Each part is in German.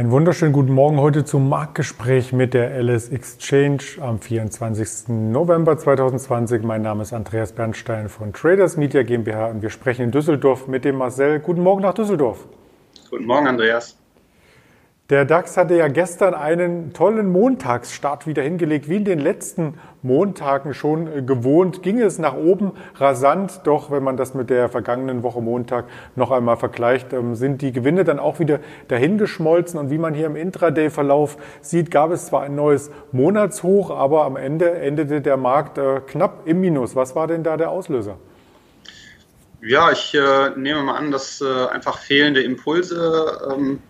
Einen wunderschönen guten Morgen heute zum Marktgespräch mit der LS Exchange am 24. November 2020. Mein Name ist Andreas Bernstein von Traders Media GmbH und wir sprechen in Düsseldorf mit dem Marcel. Guten Morgen nach Düsseldorf. Guten Morgen, Andreas. Der DAX hatte ja gestern einen tollen Montagsstart wieder hingelegt, wie in den letzten Montagen schon gewohnt. Ging es nach oben rasant, doch wenn man das mit der vergangenen Woche Montag noch einmal vergleicht, ähm, sind die Gewinne dann auch wieder dahingeschmolzen. Und wie man hier im Intraday-Verlauf sieht, gab es zwar ein neues Monatshoch, aber am Ende endete der Markt äh, knapp im Minus. Was war denn da der Auslöser? Ja, ich äh, nehme mal an, dass äh, einfach fehlende Impulse ähm,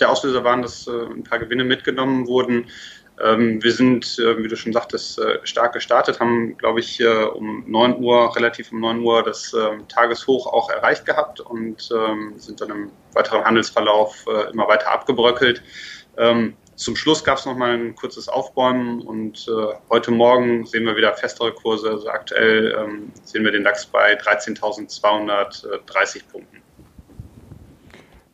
der Auslöser waren, dass äh, ein paar Gewinne mitgenommen wurden. Ähm, wir sind, äh, wie du schon sagtest, äh, stark gestartet, haben, glaube ich, um 9 Uhr, relativ um 9 Uhr das ähm, Tageshoch auch erreicht gehabt und ähm, sind dann im weiteren Handelsverlauf immer weiter abgebröckelt. Zum Schluss gab es noch mal ein kurzes Aufbäumen und heute Morgen sehen wir wieder festere Kurse. Also aktuell sehen wir den DAX bei 13.230 Punkten.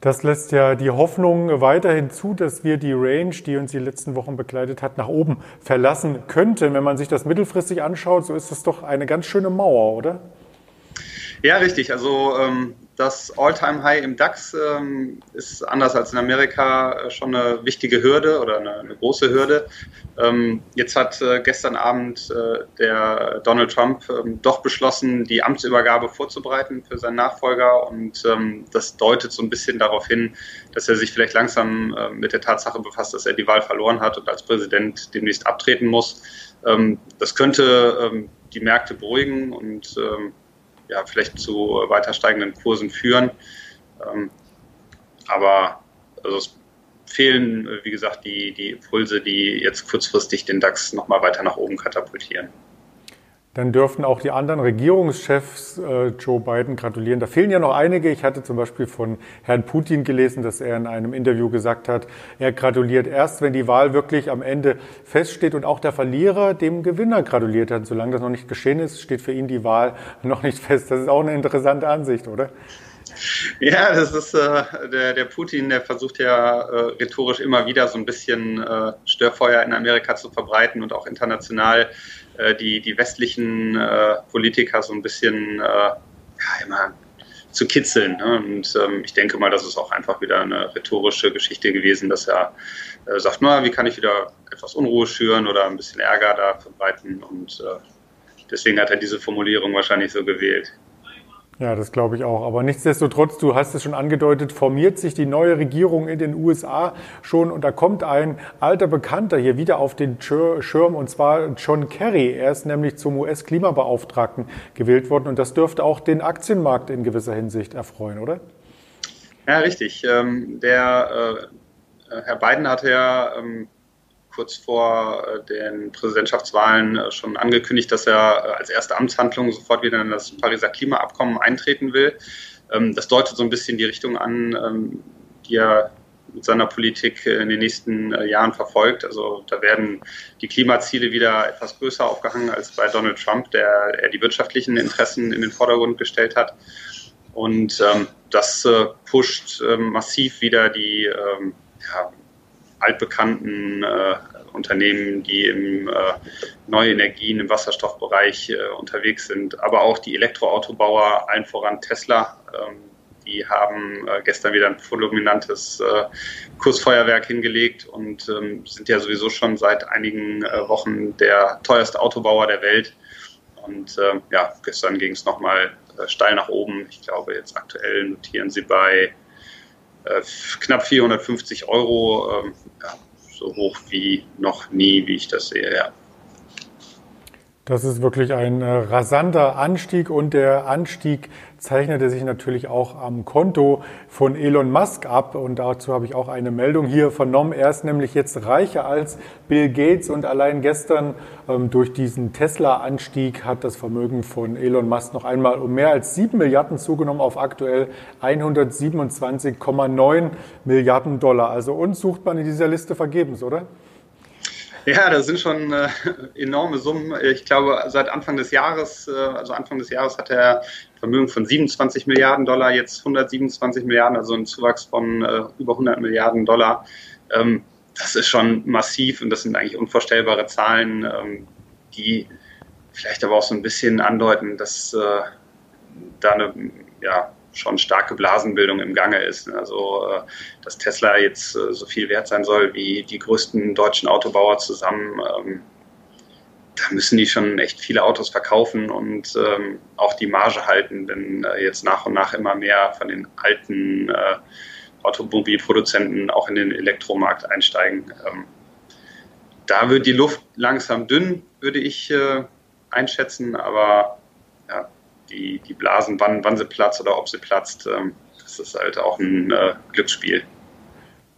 Das lässt ja die Hoffnung weiterhin zu, dass wir die Range, die uns die letzten Wochen begleitet hat, nach oben verlassen könnten. Wenn man sich das mittelfristig anschaut, so ist das doch eine ganz schöne Mauer, oder? Ja, richtig. Also ähm, das All-Time-High im DAX ähm, ist anders als in Amerika äh, schon eine wichtige Hürde oder eine, eine große Hürde. Ähm, jetzt hat äh, gestern Abend äh, der Donald Trump ähm, doch beschlossen, die Amtsübergabe vorzubereiten für seinen Nachfolger und ähm, das deutet so ein bisschen darauf hin, dass er sich vielleicht langsam äh, mit der Tatsache befasst, dass er die Wahl verloren hat und als Präsident demnächst abtreten muss. Ähm, das könnte die Märkte beruhigen und ja, vielleicht zu weiter steigenden Kursen führen. Ähm, aber also es fehlen, wie gesagt, die, die Impulse, die jetzt kurzfristig den DAX nochmal weiter nach oben katapultieren. Dann dürften auch die anderen Regierungschefs äh, Joe Biden gratulieren. Da fehlen ja noch einige. Ich hatte zum Beispiel von Herrn Putin gelesen, dass er in einem Interview gesagt hat, er gratuliert erst, wenn die Wahl wirklich am Ende feststeht und auch der Verlierer dem Gewinner gratuliert hat. Solange das noch nicht geschehen ist, steht für ihn die Wahl noch nicht fest. Das ist auch eine interessante Ansicht, oder? Ja, das ist äh, der, der Putin, der versucht ja äh, rhetorisch immer wieder so ein bisschen äh, Störfeuer in Amerika zu verbreiten und auch international äh, die, die westlichen äh, Politiker so ein bisschen äh, ja, immer zu kitzeln. Ne? Und ähm, ich denke mal, das ist auch einfach wieder eine rhetorische Geschichte gewesen, dass er sagt, na, wie kann ich wieder etwas Unruhe schüren oder ein bisschen Ärger da verbreiten. Und deswegen hat er diese Formulierung wahrscheinlich so gewählt. Ja, das glaube ich auch. Aber nichtsdestotrotz, du hast es schon angedeutet, formiert sich die neue Regierung in den USA schon und da kommt ein alter Bekannter hier wieder auf den Schirm und zwar John Kerry. Er ist nämlich zum US-Klimabeauftragten gewählt worden und das dürfte auch den Aktienmarkt in gewisser Hinsicht erfreuen, oder? Ja, richtig. Ähm, der äh, Herr Biden hatte ja ähm, kurz vor äh, den Präsidentschaftswahlen äh, schon angekündigt, dass er äh, als erste Amtshandlung sofort wieder in das Pariser Klimaabkommen eintreten will. Ähm, das deutet so ein bisschen die Richtung an, ähm, die er mit seiner Politik in den nächsten Jahren verfolgt. Also da werden die Klimaziele wieder etwas größer aufgehangen als bei Donald Trump, der eher die wirtschaftlichen Interessen in den Vordergrund gestellt hat. Und ähm, das äh, pusht ähm, massiv wieder die ähm, ja, altbekannten äh, Unternehmen, die im äh, neue Energien im Wasserstoffbereich äh, unterwegs sind, aber auch die Elektroautobauer, allen voran Tesla. Ähm, die haben äh, gestern wieder ein fulminantes äh, Kursfeuerwerk hingelegt und ähm, sind ja sowieso schon seit einigen äh, Wochen der teuerste Autobauer der Welt. Und äh, ja, gestern ging es nochmal äh, steil nach oben. Ich glaube, jetzt aktuell notieren sie bei knapp 450 Euro, ähm, ja, so hoch wie noch nie, wie ich das sehe. Ja. Das ist wirklich ein äh, rasanter Anstieg und der Anstieg zeichnete sich natürlich auch am Konto von Elon Musk ab und dazu habe ich auch eine Meldung hier vernommen. Er ist nämlich jetzt reicher als Bill Gates und allein gestern ähm, durch diesen Tesla-Anstieg hat das Vermögen von Elon Musk noch einmal um mehr als 7 Milliarden zugenommen auf aktuell 127,9 Milliarden Dollar. Also uns sucht man in dieser Liste vergebens, oder? Ja, das sind schon äh, enorme Summen. Ich glaube, seit Anfang des Jahres, äh, also Anfang des Jahres hat er Vermögen von 27 Milliarden Dollar, jetzt 127 Milliarden, also ein Zuwachs von äh, über 100 Milliarden Dollar. Ähm, das ist schon massiv und das sind eigentlich unvorstellbare Zahlen, ähm, die vielleicht aber auch so ein bisschen andeuten, dass äh, da eine ja, schon starke Blasenbildung im Gange ist. Also, äh, dass Tesla jetzt äh, so viel wert sein soll wie die größten deutschen Autobauer zusammen, ähm, da müssen die schon echt viele Autos verkaufen und ähm, auch die Marge halten, wenn äh, jetzt nach und nach immer mehr von den alten Automobilproduzenten auch in den Elektromarkt einsteigen. Ähm, da wird die Luft langsam dünn, würde ich einschätzen, aber ja, die, die Blasen, wann, wann sie platzt oder ob sie platzt, ähm, das ist halt auch ein äh, Glücksspiel.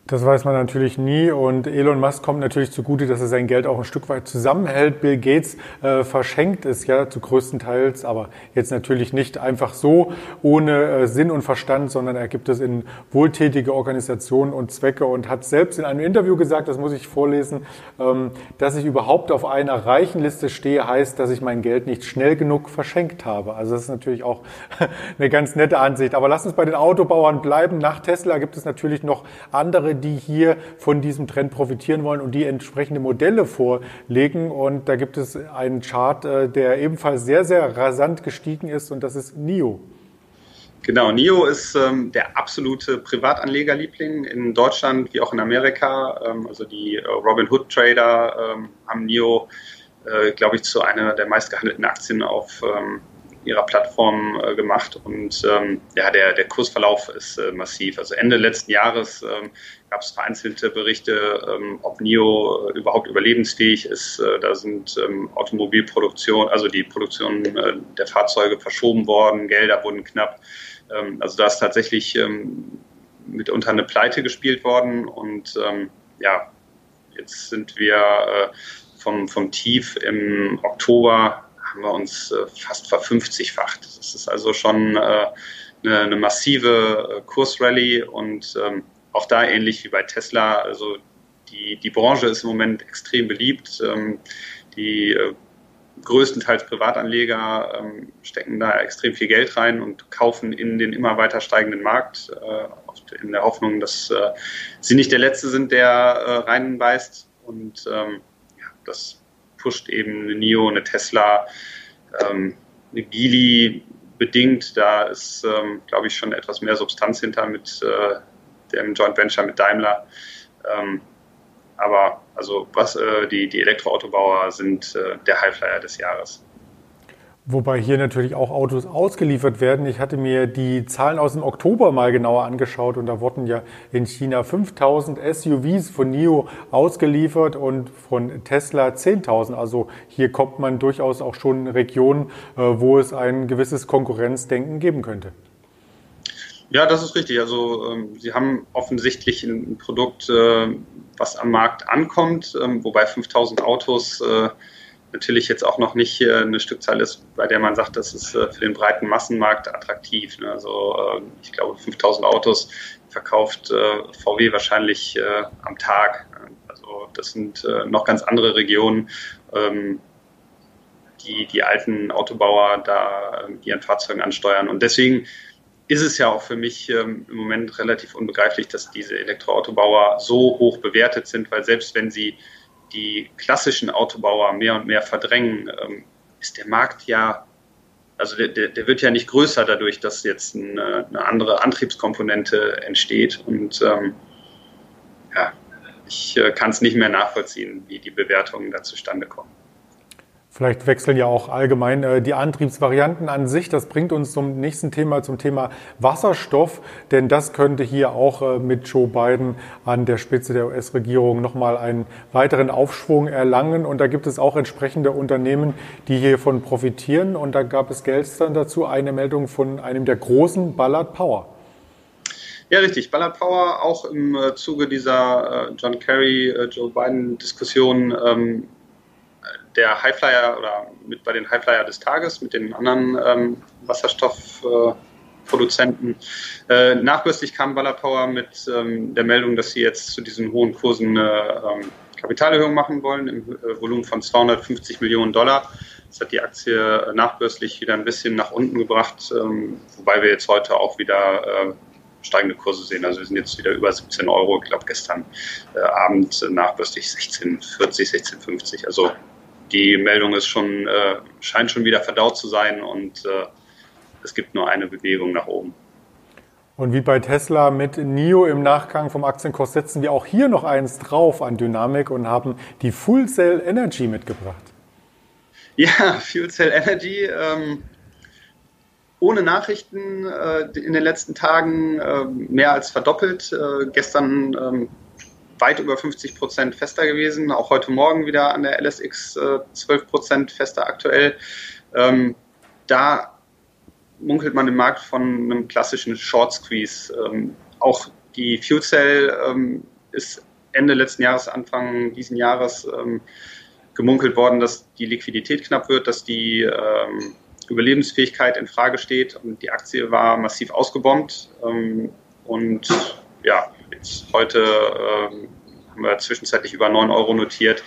Das weiß man natürlich nie und Elon Musk kommt natürlich zugute, dass er sein Geld auch ein Stück weit zusammenhält. Bill Gates äh, verschenkt es ja zu größten Teils, aber jetzt natürlich nicht einfach so ohne äh, Sinn und Verstand, sondern er gibt es in wohltätige Organisationen und Zwecke und hat selbst in einem Interview gesagt, das muss ich vorlesen, ähm, dass ich überhaupt auf einer reichen Liste stehe, heißt, dass ich mein Geld nicht schnell genug verschenkt habe. Also das ist natürlich auch eine ganz nette Ansicht. Aber lass uns bei den Autobauern bleiben. Nach Tesla gibt es natürlich noch andere die hier von diesem Trend profitieren wollen und die entsprechende Modelle vorlegen. Und da gibt es einen Chart, äh, der ebenfalls sehr, sehr rasant gestiegen ist und das ist NIO. Genau, NIO ist ähm, der absolute Privatanlegerliebling in Deutschland wie auch in Amerika. Ähm, also die äh, Robin Hood Trader ähm, haben NIO, äh, glaube ich, zu einer der meistgehandelten Aktien auf ähm, ihrer Plattform äh, gemacht und ähm, ja, der, der Kursverlauf ist äh, massiv. Also Ende letzten Jahres ähm, gab es vereinzelte Berichte, ähm, ob NIO äh, überhaupt überlebensfähig ist. Äh, da sind ähm, Automobilproduktion, also die Produktion äh, der Fahrzeuge verschoben worden, Gelder wurden knapp. Ähm, also da ist tatsächlich ähm, mitunter eine Pleite gespielt worden und ja, jetzt sind wir vom, vom Tief im Oktober haben wir uns äh, fast verfünfzigfacht. Das ist also schon äh, eine, eine, massive äh, Kursrallye und ähm, auch da ähnlich wie bei Tesla. Also die, die Branche ist im Moment extrem beliebt. Ähm, die äh, größtenteils Privatanleger ähm, stecken da extrem viel Geld rein und kaufen in den immer weiter steigenden Markt, äh, in der Hoffnung, dass äh, sie nicht der Letzte sind, der äh, reinbeißt. Und ähm, ja, das pusht eben eine NIO, eine Tesla, ähm, eine Geely bedingt. Da ist, ähm, glaube ich, schon etwas mehr Substanz hinter mit äh, dem Joint Venture mit Daimler. Ähm, aber also was äh, die, die Elektroautobauer sind äh, der Highflyer des Jahres. Wobei hier natürlich auch Autos ausgeliefert werden. Ich hatte mir die Zahlen aus dem Oktober mal genauer angeschaut und da wurden ja in China 5000 SUVs von NIO ausgeliefert und von Tesla 10.000. Also hier kommt man durchaus auch schon in Regionen, äh, wo es ein gewisses Konkurrenzdenken geben könnte. Ja, das ist richtig. Also ähm, Sie haben offensichtlich ein Produkt, äh, was am Markt ankommt, ähm, wobei 5000 Autos äh, natürlich jetzt auch noch nicht äh, eine Stückzahl ist, bei der man sagt, das ist äh, für den breiten Massenmarkt attraktiv. Ne? Also äh, ich glaube, 5000 Autos verkauft VW wahrscheinlich am Tag. Also das sind noch ganz andere Regionen, ähm, die die alten Autobauer da ihren Fahrzeugen ansteuern. Und deswegen ist es ja auch für mich ähm, im Moment relativ unbegreiflich, dass diese Elektroautobauer so hoch bewertet sind, weil selbst wenn sie die klassischen Autobauer mehr und mehr verdrängen, ähm, ist der Markt ja, also der, der, wird ja nicht größer dadurch, dass jetzt eine, eine andere Antriebskomponente entsteht. Und ähm, ja, ich äh, kann es nicht mehr nachvollziehen, wie die Bewertungen da zustande kommen. Vielleicht wechseln ja auch allgemein äh, die Antriebsvarianten an sich. Das bringt uns zum nächsten Thema, zum Thema Wasserstoff. Denn das könnte hier auch äh, mit Joe Biden an der Spitze der US-Regierung nochmal einen weiteren Aufschwung erlangen. Und da gibt es auch entsprechende Unternehmen, die hiervon profitieren. Und da gab es gestern dazu eine Meldung von einem der großen Ballard Power. Ja, richtig. Ballard Power auch im äh, Zuge dieser John Kerry, Joe Biden-Diskussion ähm, der Highflyer oder mit bei den Highflyer des Tages mit den anderen ähm, Wasserstoffproduzenten. Äh, äh, nachbörslich kam Ballard Power mit ähm, der Meldung, dass sie jetzt zu diesen hohen Kursen eine ähm, Kapitalerhöhung machen wollen im äh, Volumen von 250 Millionen Dollar. Das hat die Aktie nachbörslich wieder ein bisschen nach unten gebracht, ähm, wobei wir jetzt heute auch wieder äh, steigende Kurse sehen. Also wir sind jetzt wieder über 17 Euro. Ich glaube, gestern äh, Abend nachbörslich 16,40, 16,50. Also die Meldung ist schon, äh, scheint schon wieder verdaut zu sein und äh, es gibt nur eine Bewegung nach oben. Und wie bei Tesla mit NIO im Nachgang vom Aktienkurs setzen wir auch hier noch eins drauf an Dynamik und haben die Full Cell Energy mitgebracht. Ja, Fuel Cell Energy. Ähm, ohne Nachrichten äh, in den letzten Tagen äh, mehr als verdoppelt. Äh, gestern ähm, weit über 50 Prozent fester gewesen. Auch heute Morgen wieder an der LSX äh, 12 Prozent fester aktuell. Ähm, da munkelt man im Markt von einem klassischen Short Squeeze. Ähm, auch die Fuel Cell ähm, ist Ende letzten Jahres, Anfang diesen Jahres ähm, gemunkelt worden, dass die Liquidität knapp wird, dass die ähm, Überlebensfähigkeit in Frage steht und die Aktie war massiv ausgebombt. Ähm, und ja, jetzt heute ähm, haben wir zwischenzeitlich über 9 Euro notiert.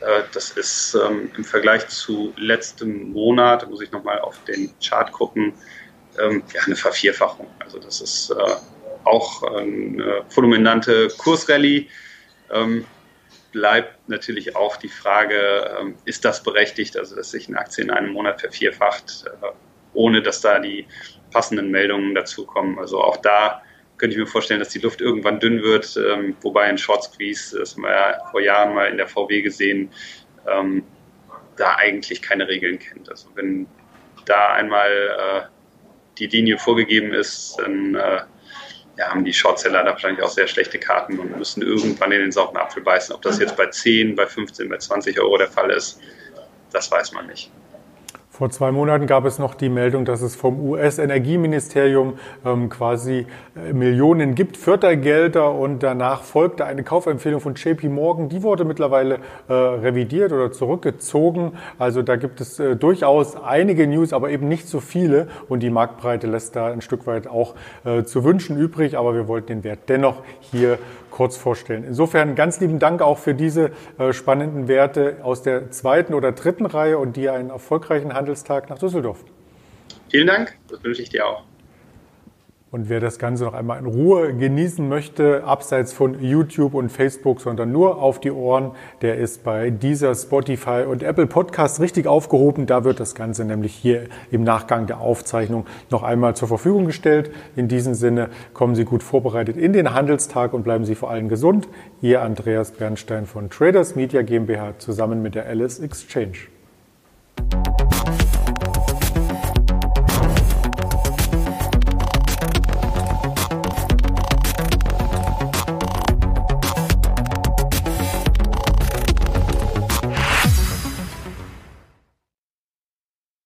Äh, das ist ähm, im Vergleich zu letztem Monat, muss ich nochmal auf den Chart gucken, ähm, ja, eine Vervierfachung. Also das ist äh, auch eine fulminante Kursrallye. Ähm, bleibt natürlich auch die Frage, ähm, ist das berechtigt, also dass sich eine Aktie in einem Monat vervierfacht, äh, ohne dass da die passenden Meldungen dazukommen. Also auch da könnte ich mir vorstellen, dass die Luft irgendwann dünn wird, ähm, wobei ein Short Squeeze, das haben wir ja vor Jahren mal in der VW gesehen, ähm, da eigentlich keine Regeln kennt. Also wenn da einmal äh, die Linie vorgegeben ist, dann äh, ja, haben die Shortseller da wahrscheinlich auch sehr schlechte Karten und müssen irgendwann in den sauren Apfel beißen. Ob das jetzt bei 10, bei 15, bei 20 Euro der Fall ist, das weiß man nicht. Vor zwei Monaten gab es noch die Meldung, dass es vom US-Energieministerium ähm, quasi äh, Millionen gibt, Fördergelder und danach folgte eine Kaufempfehlung von JP Morgan. Die wurde mittlerweile äh, revidiert oder zurückgezogen. Also da gibt es äh, durchaus einige News, aber eben nicht so viele und die Marktbreite lässt da ein Stück weit auch äh, zu wünschen übrig, aber wir wollten den Wert dennoch hier kurz vorstellen. Insofern ganz lieben Dank auch für diese äh, spannenden Werte aus der zweiten oder dritten Reihe und dir einen erfolgreichen Handelstag nach Düsseldorf. Vielen Dank, das wünsche ich dir auch. Und wer das Ganze noch einmal in Ruhe genießen möchte, abseits von YouTube und Facebook, sondern nur auf die Ohren, der ist bei dieser Spotify und Apple Podcast richtig aufgehoben. Da wird das Ganze nämlich hier im Nachgang der Aufzeichnung noch einmal zur Verfügung gestellt. In diesem Sinne kommen Sie gut vorbereitet in den Handelstag und bleiben Sie vor allem gesund. Ihr Andreas Bernstein von Traders Media GmbH zusammen mit der Alice Exchange.